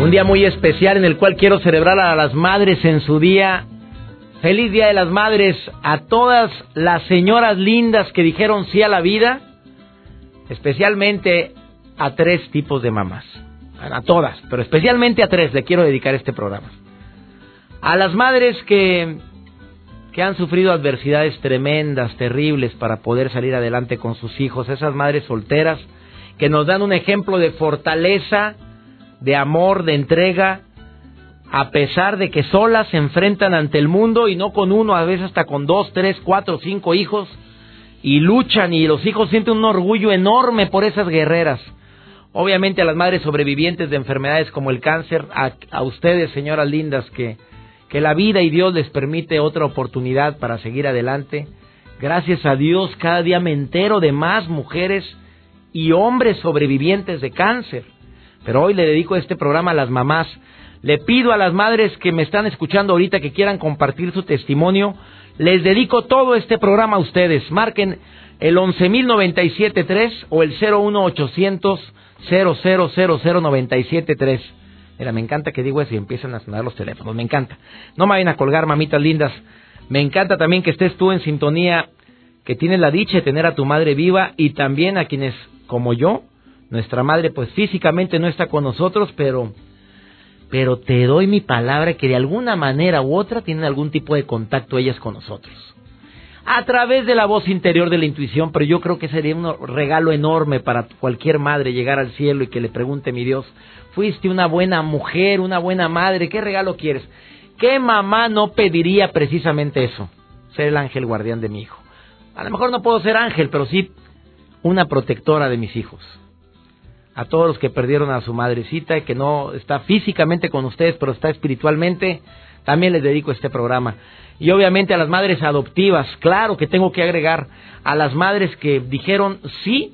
Un día muy especial en el cual quiero celebrar a las madres en su día. Feliz Día de las Madres a todas las señoras lindas que dijeron sí a la vida, especialmente a tres tipos de mamás. A todas, pero especialmente a tres le quiero dedicar este programa. A las madres que, que han sufrido adversidades tremendas, terribles para poder salir adelante con sus hijos, esas madres solteras que nos dan un ejemplo de fortaleza, de amor, de entrega, a pesar de que solas se enfrentan ante el mundo y no con uno, a veces hasta con dos, tres, cuatro, cinco hijos, y luchan y los hijos sienten un orgullo enorme por esas guerreras. Obviamente a las madres sobrevivientes de enfermedades como el cáncer, a, ustedes, señoras lindas, que, que la vida y Dios les permite otra oportunidad para seguir adelante. Gracias a Dios, cada día me entero de más mujeres y hombres sobrevivientes de cáncer. Pero hoy le dedico este programa a las mamás. Le pido a las madres que me están escuchando ahorita que quieran compartir su testimonio, les dedico todo este programa a ustedes. Marquen el 11.097.3 o el 01800 0000973. Mira, me encanta que digo y empiezan a sonar los teléfonos, me encanta. No me vayan a colgar, mamitas lindas. Me encanta también que estés tú en sintonía, que tienes la dicha de tener a tu madre viva y también a quienes, como yo, nuestra madre pues físicamente no está con nosotros, pero pero te doy mi palabra que de alguna manera u otra tienen algún tipo de contacto ellas con nosotros. A través de la voz interior de la intuición, pero yo creo que sería un regalo enorme para cualquier madre llegar al cielo y que le pregunte, mi Dios, fuiste una buena mujer, una buena madre, ¿qué regalo quieres? ¿Qué mamá no pediría precisamente eso? Ser el ángel guardián de mi hijo. A lo mejor no puedo ser ángel, pero sí una protectora de mis hijos a todos los que perdieron a su madrecita y que no está físicamente con ustedes, pero está espiritualmente, también les dedico este programa. Y obviamente a las madres adoptivas, claro que tengo que agregar a las madres que dijeron sí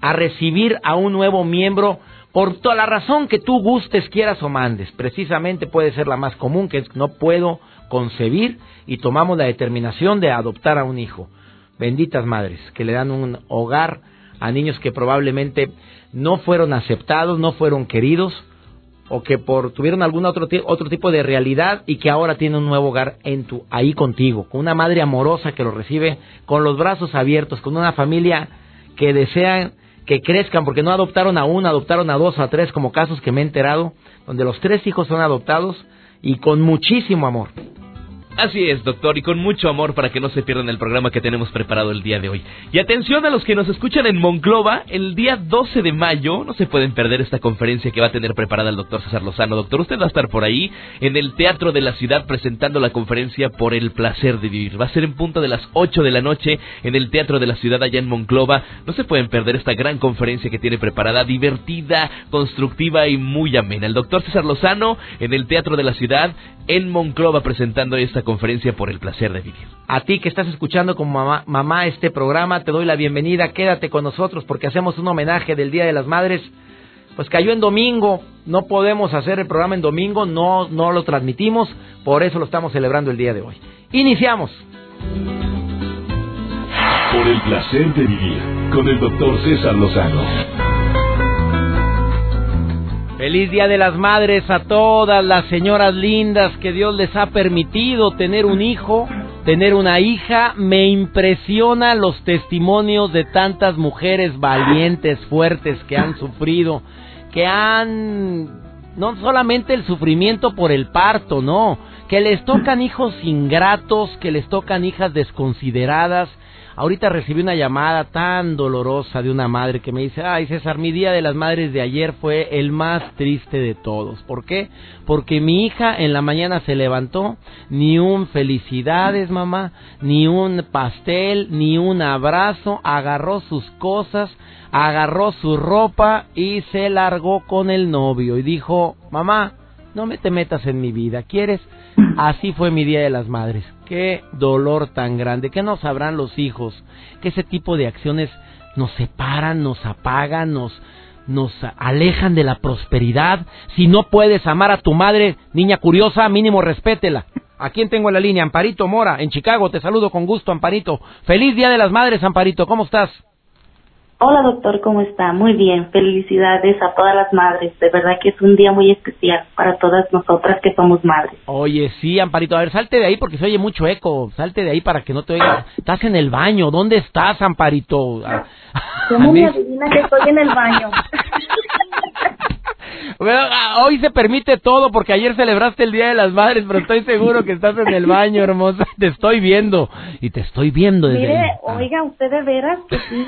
a recibir a un nuevo miembro por toda la razón que tú gustes, quieras o mandes. Precisamente puede ser la más común, que es no puedo concebir y tomamos la determinación de adoptar a un hijo. Benditas madres que le dan un hogar a niños que probablemente no fueron aceptados, no fueron queridos o que por tuvieron algún otro otro tipo de realidad y que ahora tienen un nuevo hogar en tu ahí contigo, con una madre amorosa que los recibe con los brazos abiertos, con una familia que desean que crezcan porque no adoptaron a uno, adoptaron a dos, a tres como casos que me he enterado, donde los tres hijos son adoptados y con muchísimo amor. Así es, doctor, y con mucho amor para que no se pierdan el programa que tenemos preparado el día de hoy. Y atención a los que nos escuchan en Monclova, el día 12 de mayo, no se pueden perder esta conferencia que va a tener preparada el doctor César Lozano. Doctor, usted va a estar por ahí en el Teatro de la Ciudad presentando la conferencia por el placer de vivir. Va a ser en punto de las 8 de la noche en el Teatro de la Ciudad allá en Monclova. No se pueden perder esta gran conferencia que tiene preparada, divertida, constructiva y muy amena. El doctor César Lozano en el Teatro de la Ciudad en Monclova presentando esta conferencia por el placer de vivir. A ti que estás escuchando como mamá, este programa, te doy la bienvenida, quédate con nosotros porque hacemos un homenaje del Día de las Madres. Pues cayó en domingo, no podemos hacer el programa en domingo, no, no lo transmitimos, por eso lo estamos celebrando el día de hoy. Iniciamos. Por el placer de vivir con el doctor César Lozano. Feliz Día de las Madres a todas las señoras lindas que Dios les ha permitido tener un hijo, tener una hija. Me impresiona los testimonios de tantas mujeres valientes, fuertes que han sufrido, que han no solamente el sufrimiento por el parto, no, que les tocan hijos ingratos, que les tocan hijas desconsideradas. Ahorita recibí una llamada tan dolorosa de una madre que me dice, ay César, mi día de las madres de ayer fue el más triste de todos. ¿Por qué? Porque mi hija en la mañana se levantó, ni un felicidades mamá, ni un pastel, ni un abrazo, agarró sus cosas, agarró su ropa y se largó con el novio y dijo, mamá, no me te metas en mi vida, ¿quieres? Así fue mi Día de las Madres. Qué dolor tan grande. ¿Qué no sabrán los hijos? Que ese tipo de acciones nos separan, nos apagan, nos, nos alejan de la prosperidad. Si no puedes amar a tu madre, niña curiosa, mínimo respétela. ¿A quién tengo en la línea? Amparito Mora, en Chicago. Te saludo con gusto, Amparito. Feliz Día de las Madres, Amparito. ¿Cómo estás? Hola doctor, ¿cómo está? Muy bien, felicidades a todas las madres. De verdad que es un día muy especial para todas nosotras que somos madres. Oye, sí, Amparito, a ver, salte de ahí porque se oye mucho eco. Salte de ahí para que no te oiga. Estás en el baño, ¿dónde estás, Amparito? ¿Cómo me adivina que estoy en el baño? Ah, hoy se permite todo porque ayer celebraste el Día de las Madres, pero estoy seguro que estás en el baño, hermosa. Te estoy viendo y te estoy viendo desde Mire, oiga, ¿usted de veras que sí?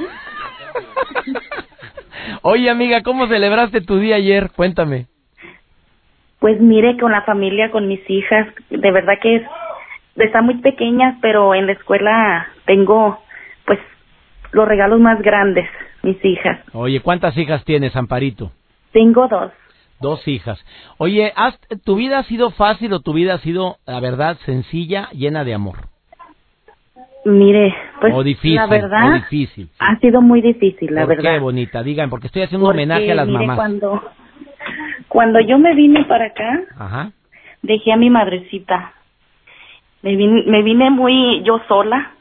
Oye, amiga, ¿cómo celebraste tu día ayer? Cuéntame. Pues mire, con la familia, con mis hijas, de verdad que es, están muy pequeñas, pero en la escuela tengo, pues, los regalos más grandes, mis hijas. Oye, ¿cuántas hijas tienes, Amparito? Tengo dos. Dos hijas. Oye, ¿tu vida ha sido fácil o tu vida ha sido, la verdad, sencilla, llena de amor? Mire, pues difícil, la verdad difícil, ha sido muy difícil, la ¿Por verdad. qué, bonita? Digan, porque estoy haciendo un homenaje a las mire, mamás. Cuando, cuando yo me vine para acá, Ajá. dejé a mi madrecita. Me vine, me vine muy yo sola.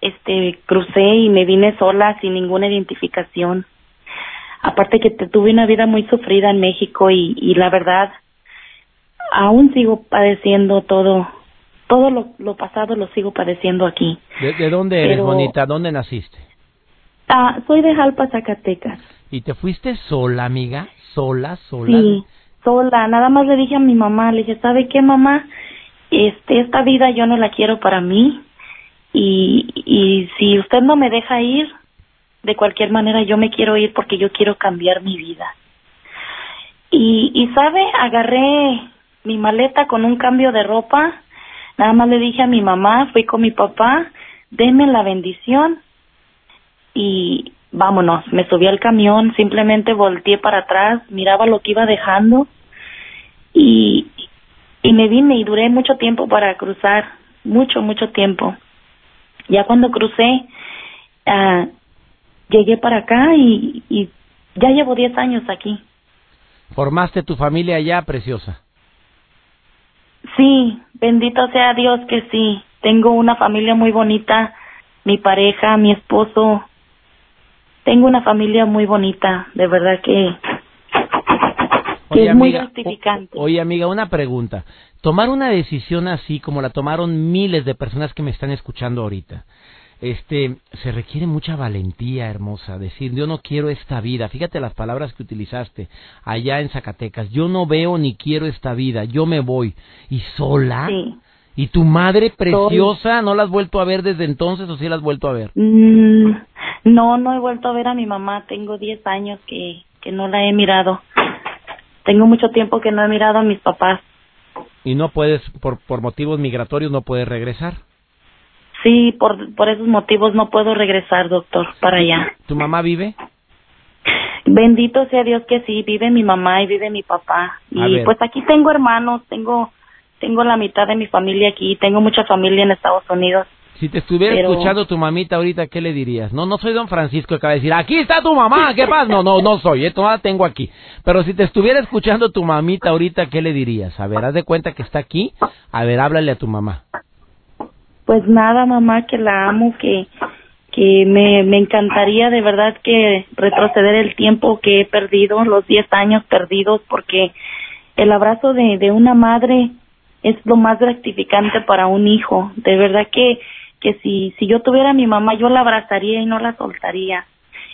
Este, crucé y me vine sola sin ninguna identificación. Aparte que te, tuve una vida muy sufrida en México y, y la verdad aún sigo padeciendo todo todo lo, lo pasado lo sigo padeciendo aquí. ¿De, dónde eres, Pero- bonita? ¿Dónde naciste? Ah, soy de Jalpa, Zacatecas. ¿Y te fuiste sola, amiga? ¿Sola, sola? Sí, sola. Nada más le dije a mi mamá, le dije, ¿sabe qué, mamá? Este, esta vida yo no la quiero para mí. Y, y si usted no me deja ir, de cualquier manera yo me quiero ir porque yo quiero cambiar mi vida. Y, y sabe, agarré mi maleta con un cambio de ropa. Nada más le dije a mi mamá, fui con mi papá, denme la bendición y vámonos. Me subí al camión, simplemente volteé para atrás, miraba lo que iba dejando y, y me vine y duré mucho tiempo para cruzar, mucho, mucho tiempo. Ya cuando crucé, ah, llegué para acá y, y ya llevo 10 años aquí. ¿Formaste tu familia allá, preciosa? Sí, bendito sea Dios que sí. Tengo una familia muy bonita, mi pareja, mi esposo. Tengo una familia muy bonita, de verdad que, que es muy gratificante. oye, amiga, una pregunta. Tomar una decisión así como la tomaron miles de personas que me están escuchando ahorita, este, se requiere mucha valentía, hermosa. Decir, yo no quiero esta vida. Fíjate las palabras que utilizaste allá en Zacatecas. Yo no veo ni quiero esta vida. Yo me voy. ¿Y sola? Sí. ¿Y tu madre preciosa no la has vuelto a ver desde entonces o sí la has vuelto a ver? Mm, no, no he vuelto a ver a mi mamá. Tengo 10 años que, que no la he mirado. Tengo mucho tiempo que no he mirado a mis papás. Y no puedes, por, por motivos migratorios, no puedes regresar. Sí, por, por esos motivos no puedo regresar, doctor, para allá. ¿Tu mamá vive? Bendito sea Dios que sí, vive mi mamá y vive mi papá. Y pues aquí tengo hermanos, tengo tengo la mitad de mi familia aquí, tengo mucha familia en Estados Unidos. Si te estuviera Pero- escuchando tu mamita ahorita, ¿qué le dirías? No, no soy don Francisco que acaba de decir, aquí está tu mamá, ¿qué pasa? No, no, no soy, esto no la tengo aquí. Pero si te estuviera escuchando tu mamita ahorita, ¿qué le dirías? A ver, haz de cuenta que está aquí, a ver, háblale a tu mamá. Pues nada, mamá, que la amo, que que me, me encantaría de verdad que retroceder el tiempo que he perdido, los 10 años perdidos, porque el abrazo de, de una madre es lo más gratificante para un hijo. De verdad que, que si, si yo tuviera a mi mamá, yo la abrazaría y no la soltaría.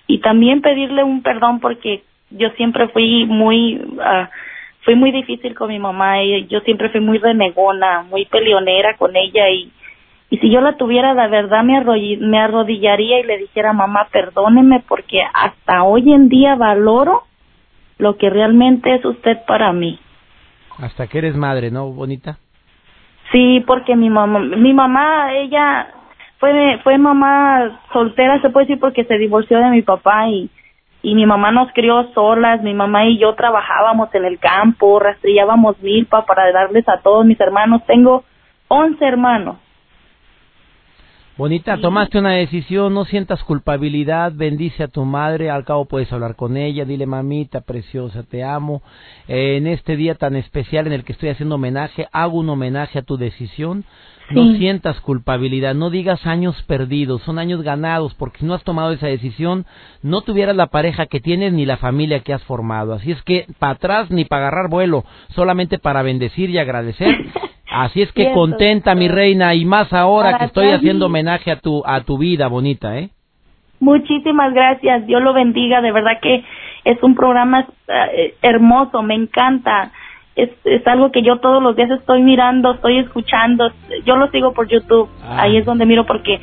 Y también pedirle un perdón porque yo siempre fui muy, ah, fui muy difícil con mi mamá y yo siempre fui muy renegona, muy peleonera con ella y, Y si yo la tuviera, de verdad me, me arrodillaría y le dijera, mamá, perdóneme porque hasta hoy en día valoro lo que realmente es usted para mí. Hasta que eres madre, ¿no, bonita? Sí, porque mi mamá, mi mamá, ella fue, fue mamá soltera, se puede decir, porque se divorció de mi papá y, y mi mamá nos crió solas, mi mamá y yo trabajábamos en el campo, rastrillábamos milpa para darles a todos mis hermanos. Tengo once hermanos Bonita, tomaste una decisión, no sientas culpabilidad, bendice a tu madre, al cabo puedes hablar con ella, dile mamita, preciosa, te amo. Eh, en este día tan especial en el que estoy haciendo homenaje, hago un homenaje a tu decisión. No sientas culpabilidad, no digas años perdidos, son años ganados, porque si no has tomado esa decisión, no tuvieras la pareja que tienes ni la familia que has formado. Así es que para atrás ni para agarrar vuelo, solamente para bendecir y agradecer Así es que contenta, mi reina, y más ahora que estoy haciendo homenaje a tu, a tu vida bonita, ¿eh? Muchísimas gracias, Dios lo bendiga, de verdad que es un programa eh, hermoso, me encanta. Es, es algo que yo todos los días estoy mirando, estoy escuchando, yo lo sigo por YouTube, ah. ahí es donde miro porque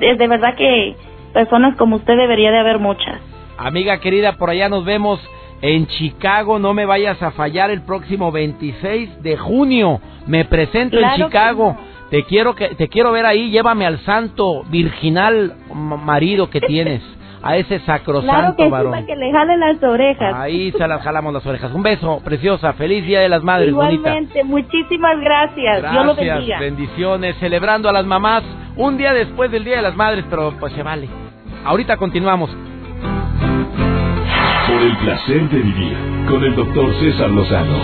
es de verdad que personas como usted debería de haber muchas. Amiga querida, por allá nos vemos en Chicago, no me vayas a fallar el próximo 26 de junio. Me presento en Chicago. Te quiero que te quiero ver ahí, llévame al santo virginal marido que tienes. A ese sacrosanto claro que que le jale las orejas. Ahí se las jalamos las orejas. Un beso, preciosa. Feliz Día de las Madres, Igualmente, muchísimas gracias. gracias. Dios lo bendiga. bendiciones. Celebrando a las mamás un día después del Día de las Madres, pero pues se vale. Ahorita continuamos. Por el placer de vivir con el doctor César Lozano.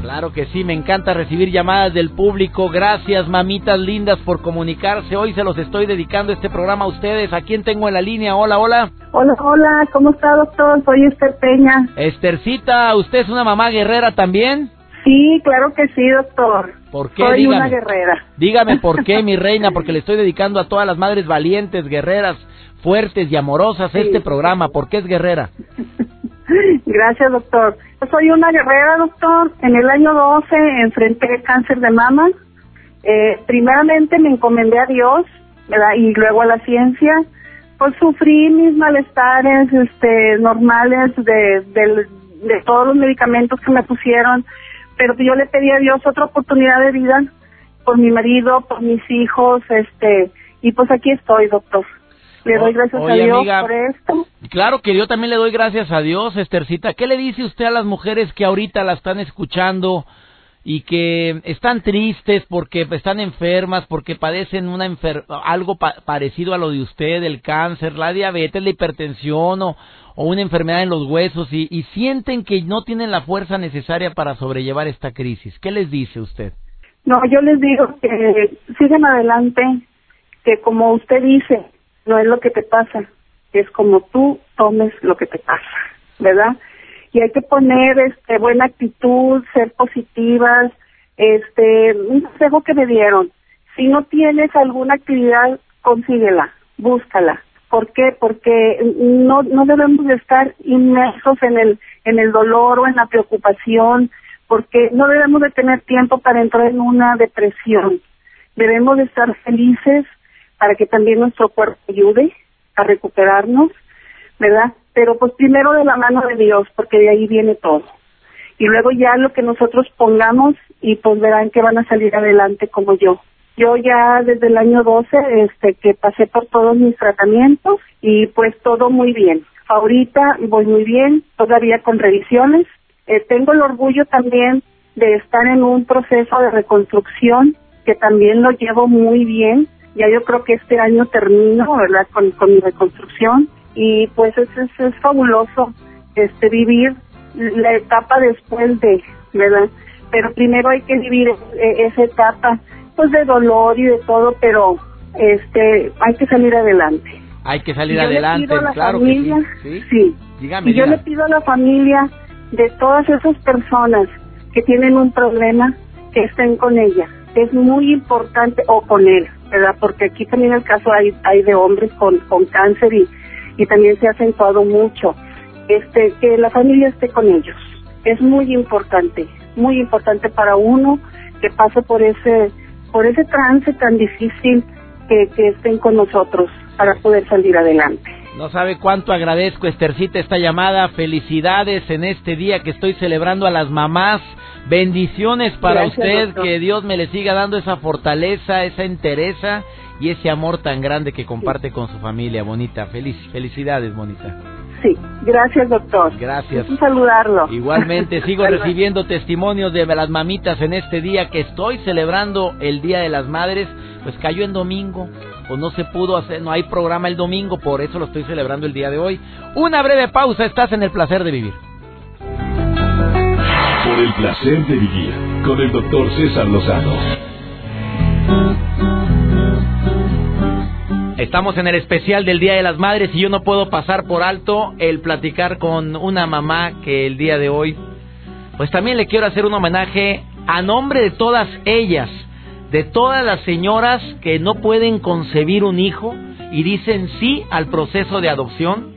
Claro que sí, me encanta recibir llamadas del público. Gracias, mamitas lindas, por comunicarse. Hoy se los estoy dedicando este programa a ustedes. ¿A quién tengo en la línea? Hola, hola. Hola, hola, ¿cómo está, doctor? Soy Esther Peña. Estercita, ¿usted es una mamá guerrera también? Sí, claro que sí, doctor. ¿Por qué? Soy una guerrera. Dígame por qué, mi reina, porque le estoy dedicando a todas las madres valientes, guerreras, fuertes y amorosas este programa. ¿Por qué es guerrera? Gracias, doctor. Yo soy una guerrera, doctor. En el año 12 enfrenté cáncer de mama. Eh, primeramente me encomendé a Dios ¿verdad? y luego a la ciencia. Pues sufrí mis malestares este, normales de, de todos los medicamentos que me pusieron, pero yo le pedí a Dios otra oportunidad de vida por mi marido, por mis hijos, este, y pues aquí estoy, doctor. Le doy gracias a Dios por esto. Claro que yo también le doy gracias a Dios, Estercita. ¿Qué le dice usted a las mujeres que ahorita la están escuchando y que están tristes porque están enfermas, porque padecen una algo parecido a lo de usted, el cáncer, la diabetes, la hipertensión o, una enfermedad en los huesos y, y sienten que no tienen la fuerza necesaria para sobrellevar esta crisis? ¿Qué les dice usted? No, yo les digo que sigan adelante, que como usted dice, no es lo que te pasa, es como tú tomes lo que te pasa, ¿verdad? Y hay que poner este buena actitud, ser positivas, este, un consejo que me dieron, si no tienes alguna actividad, consíguela, búscala. ¿Por qué? Porque no no debemos de estar inmersos en el en el dolor o en la preocupación, porque no debemos de tener tiempo para entrar en una depresión. Debemos de estar felices, para que también nuestro cuerpo ayude a recuperarnos, ¿verdad? Pero pues primero de la mano de Dios, porque de ahí viene todo. Y luego ya lo que nosotros pongamos y pues verán que van a salir adelante como yo. Yo ya desde el año 12, este, que pasé por todos mis tratamientos y pues todo muy bien. Ahorita voy muy bien, todavía con revisiones. Eh, tengo el orgullo también de estar en un proceso de reconstrucción que también lo llevo muy bien ya yo creo que este año termino, ¿verdad? Con, con mi reconstrucción y pues es, es, fabuloso este vivir la etapa después de, ¿verdad? Pero primero hay que vivir e, esa etapa pues de dolor y de todo, pero este hay que salir adelante. Hay que salir adelante, claro familia, sí. sí. y yo le pido a la familia de todas esas personas que tienen un problema que estén con ella. Es muy importante o con él, ¿verdad? Porque aquí también el caso hay, hay de hombres con, con cáncer y, y también se ha acentuado mucho. Este, que la familia esté con ellos. Es muy importante, muy importante para uno que pase por ese, por ese trance tan difícil que, que estén con nosotros para poder salir adelante. No sabe cuánto agradezco, Estercita, esta llamada. Felicidades en este día que estoy celebrando a las mamás. Bendiciones para usted, que Dios me le siga dando esa fortaleza, esa entereza y ese amor tan grande que comparte con su familia, Bonita. Feliz, felicidades, Bonita. Sí, gracias, doctor. Gracias. Un saludarlo. Igualmente, sigo recibiendo testimonios de las mamitas en este día que estoy celebrando el Día de las Madres. Pues cayó en domingo pues no se pudo hacer, no hay programa el domingo, por eso lo estoy celebrando el día de hoy. Una breve pausa, estás en el placer de vivir. Por el placer de vivir, con el doctor César Lozano. Estamos en el especial del Día de las Madres y yo no puedo pasar por alto el platicar con una mamá que el día de hoy, pues también le quiero hacer un homenaje a nombre de todas ellas de todas las señoras que no pueden concebir un hijo y dicen sí al proceso de adopción,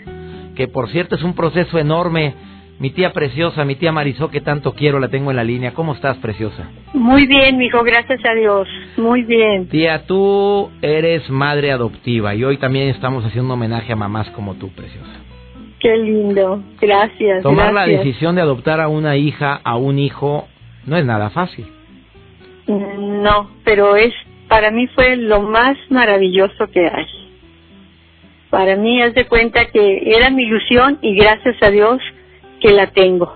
que por cierto es un proceso enorme. Mi tía preciosa, mi tía Marisol, que tanto quiero, la tengo en la línea. ¿Cómo estás, preciosa? Muy bien, hijo, gracias a Dios. Muy bien. Tía, tú eres madre adoptiva y hoy también estamos haciendo homenaje a mamás como tú, preciosa. Qué lindo, gracias. Tomar la decisión de adoptar a una hija, a un hijo, no es nada fácil. No, pero es para mí fue lo más maravilloso que hay. Para mí es de cuenta que era mi ilusión y gracias a Dios que la tengo.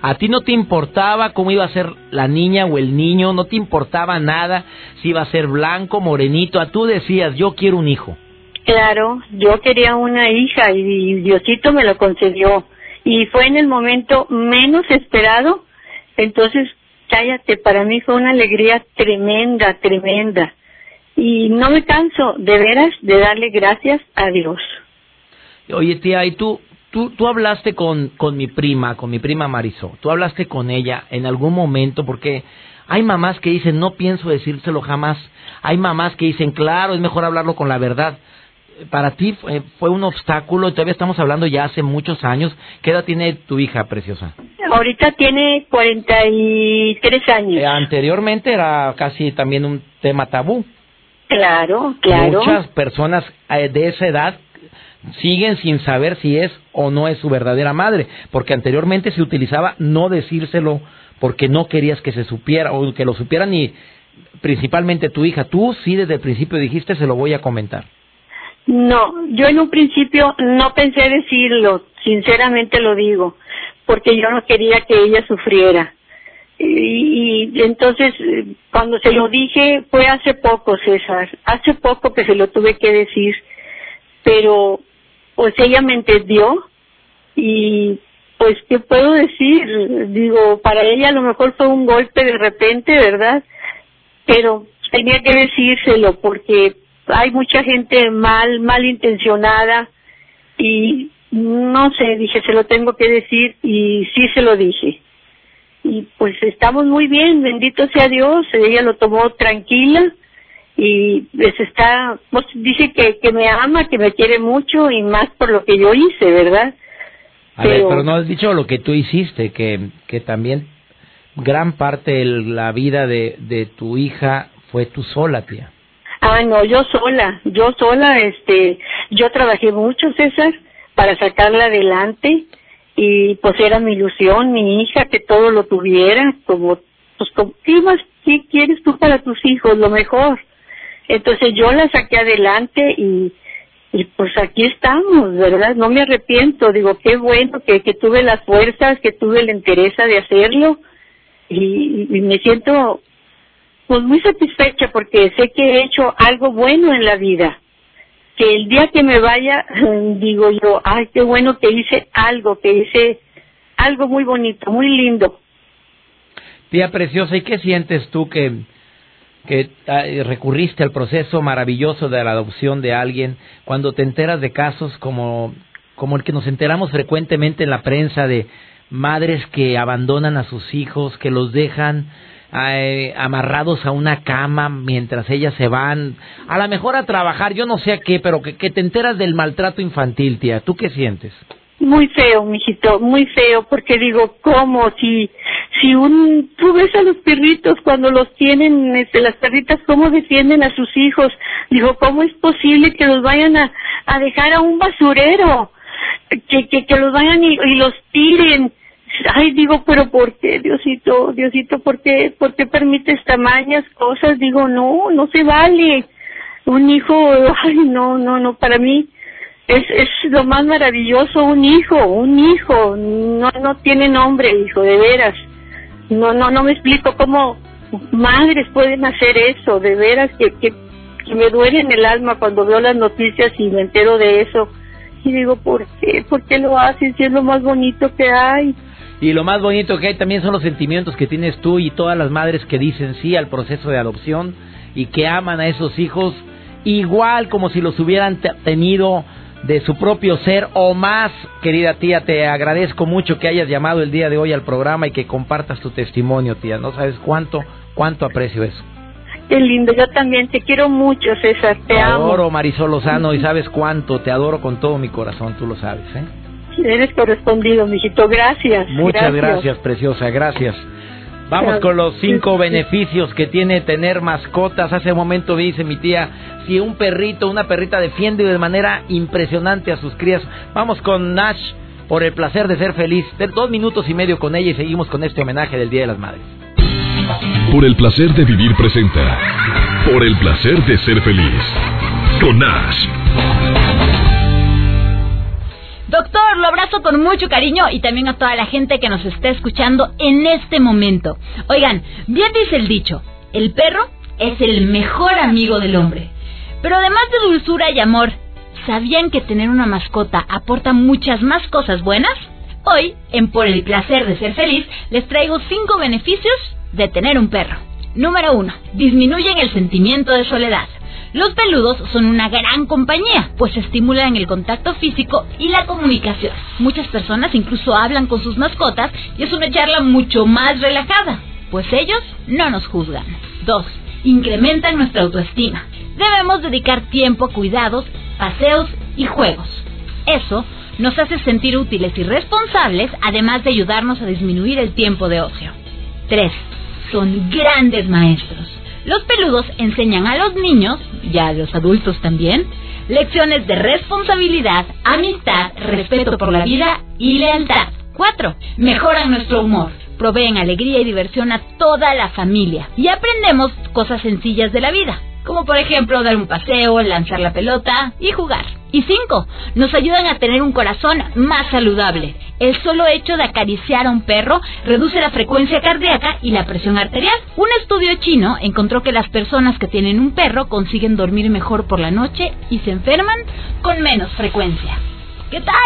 ¿A ti no te importaba cómo iba a ser la niña o el niño? ¿No te importaba nada si iba a ser blanco, morenito? A tú decías, yo quiero un hijo. Claro, yo quería una hija y Diosito me lo concedió. Y fue en el momento menos esperado. Entonces cállate, para mí fue una alegría tremenda, tremenda. Y no me canso, de veras, de darle gracias a Dios. Oye, tía, ¿y tú, tú, tú hablaste con, con mi prima, con mi prima Marisol? ¿Tú hablaste con ella en algún momento? Porque hay mamás que dicen, no pienso decírselo jamás. Hay mamás que dicen, claro, es mejor hablarlo con la verdad para ti fue, un obstáculo, todavía estamos hablando ya hace muchos años. ¿Qué edad tiene tu hija preciosa? Ahorita tiene 43 años. Eh, anteriormente era casi también un tema tabú. Claro, claro. Muchas personas eh, de esa edad siguen sin saber si es o no es su verdadera madre, porque anteriormente se utilizaba no decírselo porque no querías que se supiera o que lo supieran y principalmente tu hija. Tú sí desde el principio dijiste se lo voy a comentar. No, yo en un principio no pensé decirlo, sinceramente lo digo, porque yo no quería que ella sufriera. Y, entonces, cuando se lo dije, fue hace poco, César, hace poco que se lo tuve que decir, pero pues ella me entendió y pues, ¿qué puedo decir? Digo, para ella a lo mejor fue un golpe de repente, ¿verdad? Pero tenía que decírselo porque hay mucha gente mal, mal intencionada y no sé, dije, se lo tengo que decir y sí se lo dije. Y pues estamos muy bien, bendito sea Dios, ella lo tomó tranquila y pues está, pues dice que, que me ama, que me quiere mucho y más por lo que yo hice, ¿verdad? A pero, ver, pero no has dicho lo que tú hiciste, que, que también gran parte de la vida de, de tu hija fue tú sola, tía. Ah, no, yo sola, yo sola, este, yo trabajé mucho, César, para sacarla adelante y pues era mi ilusión, mi hija, que todo lo tuviera, como, pues, ¿qué más, qué quieres tú para tus hijos? Lo mejor. Entonces yo la saqué adelante y, y pues aquí estamos, ¿verdad? No me arrepiento, digo, qué bueno que, que tuve las fuerzas, que tuve la interés de hacerlo y, y me siento pues muy satisfecha porque sé que he hecho algo bueno en la vida. Que el día que me vaya, digo yo, ay, qué bueno que hice algo, que hice algo muy bonito, muy lindo. Tía preciosa, ¿y qué sientes tú que, que recurriste al proceso maravilloso de la adopción de alguien cuando te enteras de casos como, como el que nos enteramos frecuentemente en la prensa de madres que abandonan a sus hijos, que los dejan eh, amarrados a una cama mientras ellas se van, a lo mejor a trabajar, yo no sé a qué, pero que, te enteras del maltrato infantil, tía. ¿Tú qué sientes? muy feo, mijito, muy feo, porque digo, ¿cómo? Si, si un, tú ves a los perritos cuando los tienen, este, las perritas, ¿cómo defienden a sus hijos? Digo, ¿cómo es posible que los vayan a, a dejar a un basurero? Que, que, los vayan y, y los tiren. Ay, digo, pero ¿por qué, Diosito, Diosito, por qué, por qué permites tamañas cosas? Digo, no, no se vale. Un hijo, ay, no, no, no, para mí, es, es lo más maravilloso un hijo, un hijo, no, no tiene nombre, hijo, de veras. No, no, no me explico cómo madres pueden hacer eso, de veras que, que, me duele en el alma cuando veo las noticias y me entero de eso. Y digo, ¿por qué? ¿Por qué lo hacen si es lo más bonito que hay? Y lo más bonito que hay también son los sentimientos que tienes tú y todas las madres que dicen sí al proceso de adopción y que aman a esos hijos igual como si los hubieran tenido de su propio ser o más. Querida tía, te agradezco mucho que hayas llamado el día de hoy al programa y que compartas tu testimonio, tía. No sabes cuánto, cuánto aprecio eso. Qué lindo, yo también te quiero mucho, César, te, te adoro, Marisol Lozano, y sabes cuánto, te adoro con todo mi corazón, tú lo sabes, ¿eh? Eres correspondido, mijito, gracias. Muchas gracias preciosa, gracias. Vamos con los cinco beneficios que tiene tener mascotas. Hace un momento me dice mi tía, si un perrito, una perrita defiende de manera impresionante a sus crías. Vamos con Nash por el placer de ser feliz. Dos minutos y medio con ella y seguimos con este homenaje del Día de las Madres. Por el placer de vivir presenta. Por el placer de ser feliz. Con Nash. Doctor, lo abrazo con mucho cariño y también a toda la gente que nos está escuchando en este momento. Oigan, bien dice el dicho, el perro es el mejor amigo del hombre. Pero además de dulzura y amor, ¿sabían que tener una mascota aporta muchas más cosas buenas? Hoy, en Por el placer de ser feliz, les traigo 5 beneficios de tener un perro. Número 1. Disminuyen el sentimiento de soledad. Los peludos son una gran compañía, pues estimulan el contacto físico y la comunicación. Muchas personas incluso hablan con sus mascotas y es una charla mucho más relajada, pues ellos no nos juzgan. 2. Incrementan nuestra autoestima. Debemos dedicar tiempo a cuidados, paseos y juegos. Eso nos hace sentir útiles y responsables, además de ayudarnos a disminuir el tiempo de ocio. 3. Son grandes maestros. Los peludos enseñan a los niños, y a los adultos también, lecciones de responsabilidad, amistad, respeto por la vida y lealtad. 4. Mejoran nuestro humor, proveen alegría y diversión a toda la familia y aprendemos cosas sencillas de la vida como por ejemplo dar un paseo, lanzar la pelota y jugar. Y cinco, nos ayudan a tener un corazón más saludable. El solo hecho de acariciar a un perro reduce la frecuencia cardíaca y la presión arterial. Un estudio chino encontró que las personas que tienen un perro consiguen dormir mejor por la noche y se enferman con menos frecuencia. ¿Qué tal?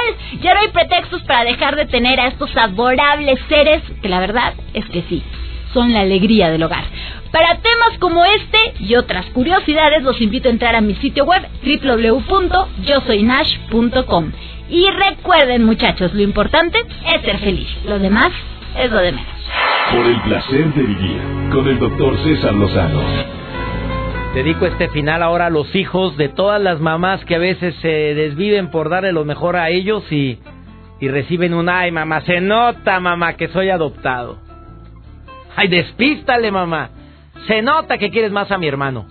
Ya no hay pretextos para dejar de tener a estos adorables seres que la verdad es que sí, son la alegría del hogar. Para temas como este y otras curiosidades, los invito a entrar a mi sitio web www.yosoynash.com. Y recuerden, muchachos, lo importante es ser feliz. Lo demás es lo de menos. Por el placer de vivir con el doctor César Lozano. Dedico este final ahora a los hijos de todas las mamás que a veces se desviven por darle lo mejor a ellos y, y reciben un ay mamá, se nota mamá que soy adoptado. Ay, despístale mamá. Se nota que quieres más a mi hermano.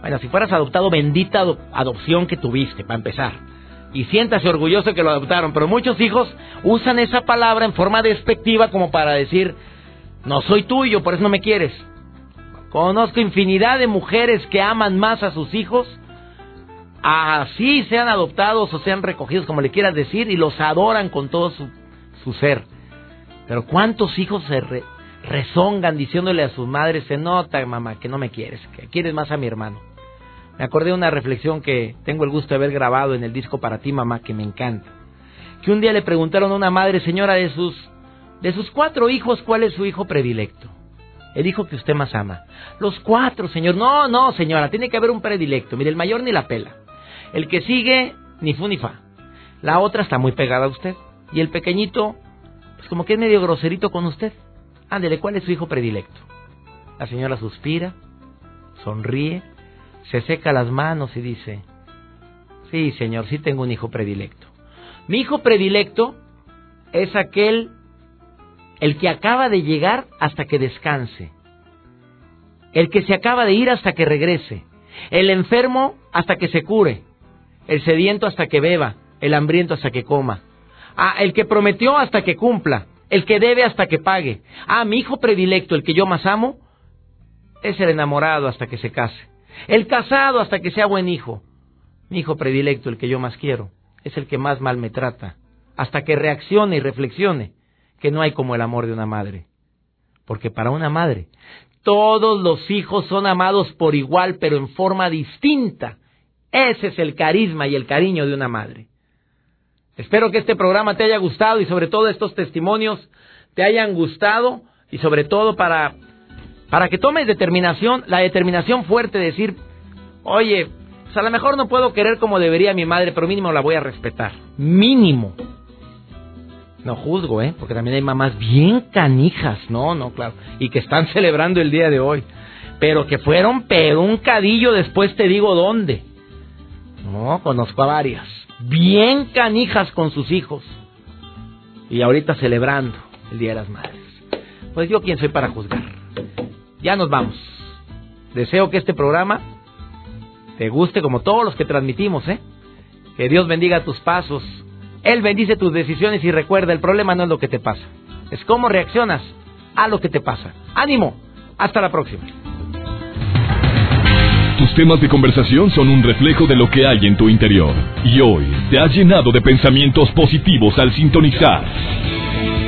Bueno, si fueras adoptado, bendita adopción que tuviste, para empezar. Y siéntase orgulloso que lo adoptaron. Pero muchos hijos usan esa palabra en forma despectiva como para decir, no soy tuyo, por eso no me quieres. Conozco infinidad de mujeres que aman más a sus hijos, así sean adoptados o sean recogidos, como le quieras decir, y los adoran con todo su, su ser. Pero ¿cuántos hijos se, rezongan diciéndole a sus madres, se nota, mamá, que no me quieres, que quieres más a mi hermano. Me acordé de una reflexión que tengo el gusto de haber grabado en el disco para ti, mamá, que me encanta. Que un día le preguntaron a una madre, señora, de sus, de sus cuatro hijos, ¿cuál es su hijo predilecto? El hijo que usted más ama. Los cuatro, señor. No, no, señora, tiene que haber un predilecto. Mire, el mayor ni la pela. El que sigue, ni fu ni fa. La otra está muy pegada a usted. Y el pequeñito, pues como que es medio groserito con usted. Ándele, ¿cuál es su hijo predilecto? La señora suspira, sonríe, se seca las manos y dice, sí, señor, sí tengo un hijo predilecto. Mi hijo predilecto es aquel el que acaba de llegar hasta que descanse. El que se acaba de ir hasta que regrese. El enfermo hasta que se cure. El sediento hasta que beba. El hambriento hasta que coma. Ah, el que prometió hasta que cumpla. El que debe hasta que pague. Ah, mi hijo predilecto, el que yo más amo, es el enamorado hasta que se case. El casado hasta que sea buen hijo. Mi hijo predilecto, el que yo más quiero, es el que más mal me trata, hasta que reaccione y reflexione que no hay como el amor de una madre. Porque para una madre, todos los hijos son amados por igual, pero en forma distinta. Ese es el carisma y el cariño de una madre. Espero que este programa te haya gustado y sobre todo estos testimonios te hayan gustado y sobre todo para, para que tomes determinación, la determinación fuerte de decir, oye, pues a lo mejor no puedo querer como debería mi madre, pero mínimo la voy a respetar. Mínimo. No juzgo, ¿eh? Porque también hay mamás bien canijas, no, no, claro. Y que están celebrando el día de hoy. Pero que fueron, pero un cadillo después te digo dónde. No, conozco a varias. Bien canijas con sus hijos. Y ahorita celebrando el Día de las Madres. Pues yo quién soy para juzgar. Ya nos vamos. Deseo que este programa te guste como todos los que transmitimos, ¿eh? Que Dios bendiga tus pasos él bendice tus decisiones y recuerda, el problema no es lo que te pasa, es cómo reaccionas a lo que te pasa. Ánimo, hasta la próxima. Tus temas de conversación son un reflejo de lo que hay en tu interior. Y hoy te has llenado de pensamientos positivos al sintonizar.